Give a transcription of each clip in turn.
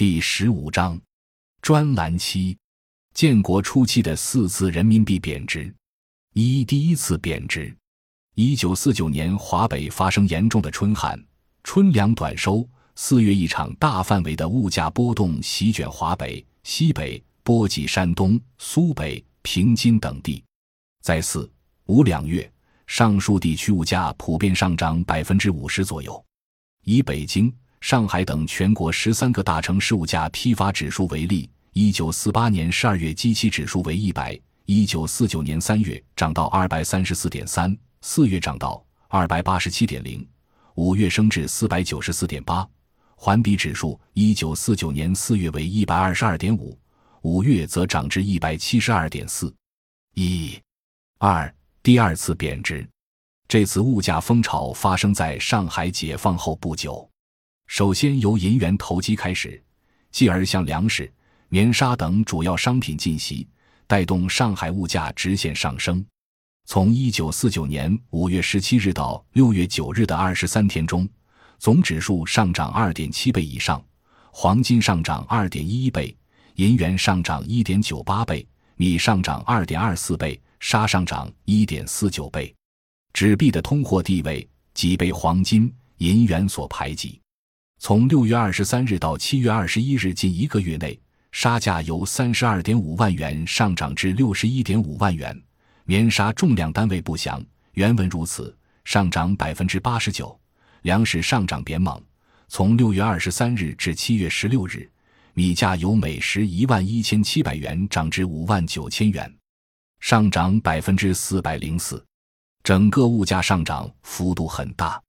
第十五章，专栏七，建国初期的四次人民币贬值。一、第一次贬值。一九四九年，华北发生严重的春旱，春粮短收。四月，一场大范围的物价波动席卷华北、西北，波及山东、苏北、平津等地。在四、五两月，上述地区物价普遍上涨百分之五十左右。以北京、上海等全国十三个大城市物价批发指数为例，一九四八年十二月基期指数为一百，一九四九年三月涨到二百三十四点三，四月涨到二百八十七点零，五月升至四百九十四点八。环比指数，一九四九年四月为一百二十二点五，五月则涨至一百七十二点四。一、二，第二次贬值。这次物价风潮发生在上海解放后不久，首先由银元投机开始，继而向粮食、棉纱等主要商品进袭，带动上海物价直线上升。从一九四九年五月十七日到六月九日的二十三天中，总指数上涨二点七倍以上，黄金上涨二点一倍，银元上涨一点九八倍，米上涨二点二四倍，纱上涨一点四九倍。纸币的通货地位即被黄金、银元所排挤。从六月二十三日到七月二十一日近一个月内，纱价由三十二点五万元上涨至六十一点五万元。棉纱重量单位不详，原文如此，上涨百分之八十九。粮食上涨别猛，从六月二十三日至七月十六日，米价由每石一万一千七百元涨至五万九千元，上涨百分之四百零四。整个物价上涨幅度很大，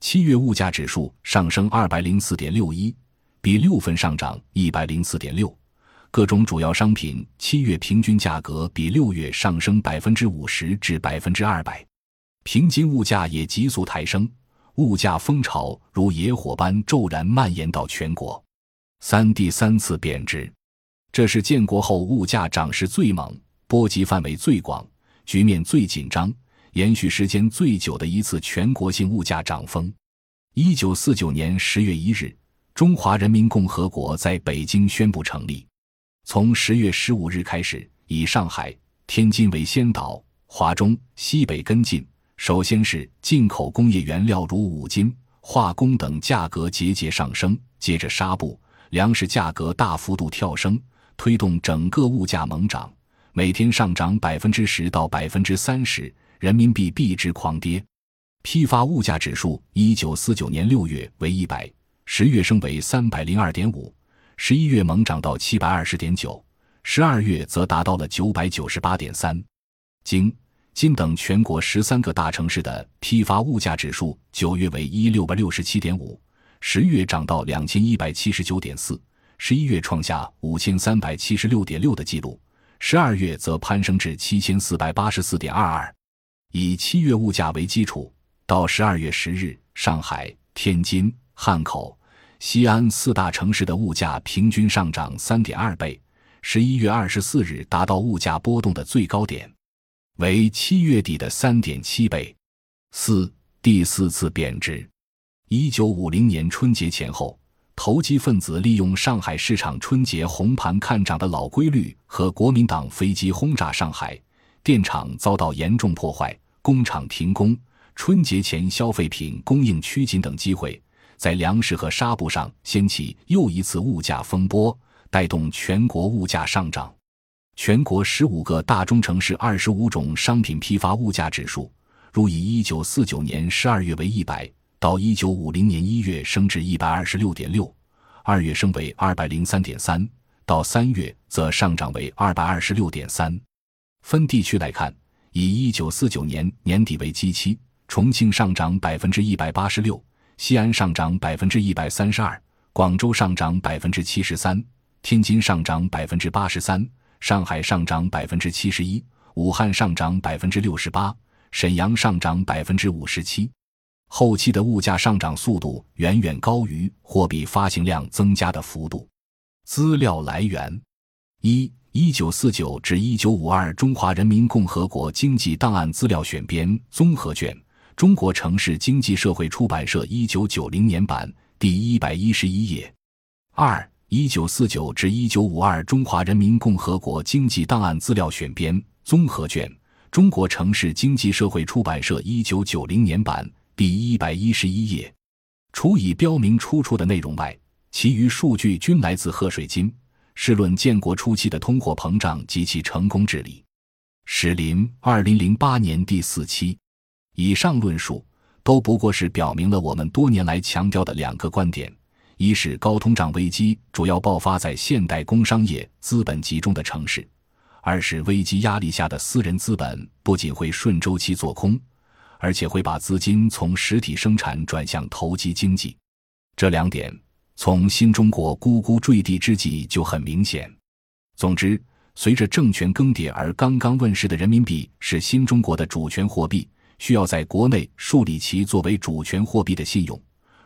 七月物价指数上升二百零四点六一，比六份上涨一百零四点六。各种主要商品七月平均价格比六月上升百分之五十至百分之二百，平均物价也急速抬升，物价风潮如野火般骤然蔓延到全国。三第三次贬值，这是建国后物价涨势最猛、波及范围最广、局面最紧张。延续时间最久的一次全国性物价涨峰。一九四九年十月一日，中华人民共和国在北京宣布成立。从十月十五日开始，以上海、天津为先导，华中、西北跟进。首先是进口工业原料如五金、化工等价格节节上升，接着纱布、粮食价格大幅度跳升，推动整个物价猛涨，每天上涨百分之十到百分之三十。人民币币值狂跌，批发物价指数一九四九年六月为一百，十月升为三百零二点五，十一月猛涨到七百二十点九，十二月则达到了九百九十八点三。京、津等全国十三个大城市的批发物价指数九月为一六百六十七点五，十月涨到两千一百七十九点四，十一月创下五千三百七十六点六的记录，十二月则攀升至七千四百八十四点二二。以七月物价为基础，到十二月十日，上海、天津、汉口、西安四大城市的物价平均上涨三点二倍。十一月二十四日达到物价波动的最高点，为七月底的三点七倍。四第四次贬值。一九五零年春节前后，投机分子利用上海市场春节红盘看涨的老规律，和国民党飞机轰炸上海。电厂遭到严重破坏，工厂停工，春节前消费品供应趋紧等机会，在粮食和纱布上掀起又一次物价风波，带动全国物价上涨。全国十五个大中城市二十五种商品批发物价指数，如以一九四九年十二月为一百，到一九五零年一月升至一百二十六点六，二月升为二百零三点三，到三月则上涨为二百二十六点三。分地区来看，以一九四九年年底为基期，重庆上涨百分之一百八十六，西安上涨百分之一百三十二，广州上涨百分之七十三，天津上涨百分之八十三，上海上涨百分之七十一，武汉上涨百分之六十八，沈阳上涨百分之五十七。后期的物价上涨速度远远高于货币发行量增加的幅度。资料来源：一。一九四九至一九五二中华人民共和国经济档案资料选编综合卷，中国城市经济社会出版社一九九零年版，第一百一十一页。二、一九四九至一九五二中华人民共和国经济档案资料选编综合卷，中国城市经济社会出版社一九九零年版，第一百一十一页。除已标明出处的内容外，其余数据均来自贺水金。试论建国初期的通货膨胀及其成功治理。史林，二零零八年第四期。以上论述都不过是表明了我们多年来强调的两个观点：一是高通胀危机主要爆发在现代工商业资本集中的城市；二是危机压力下的私人资本不仅会顺周期做空，而且会把资金从实体生产转向投机经济。这两点。从新中国咕咕坠地之际就很明显。总之，随着政权更迭而刚刚问世的人民币是新中国的主权货币，需要在国内树立其作为主权货币的信用。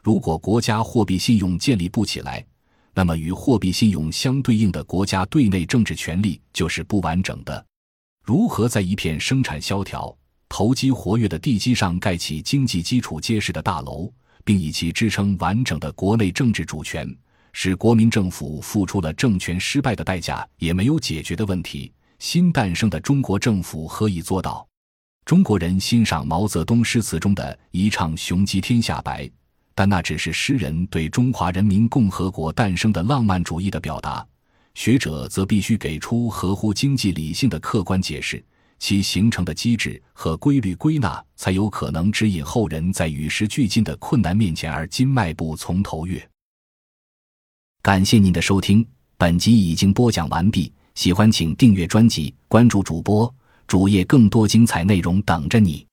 如果国家货币信用建立不起来，那么与货币信用相对应的国家对内政治权力就是不完整的。如何在一片生产萧条、投机活跃的地基上盖起经济基础结实的大楼？并以其支撑完整的国内政治主权，使国民政府付出了政权失败的代价，也没有解决的问题。新诞生的中国政府何以做到？中国人欣赏毛泽东诗词中的一唱雄鸡天下白，但那只是诗人对中华人民共和国诞生的浪漫主义的表达。学者则必须给出合乎经济理性的客观解释。其形成的机制和规律归纳，才有可能指引后人在与时俱进的困难面前而今迈步从头越。感谢您的收听，本集已经播讲完毕。喜欢请订阅专辑，关注主播主页，更多精彩内容等着你。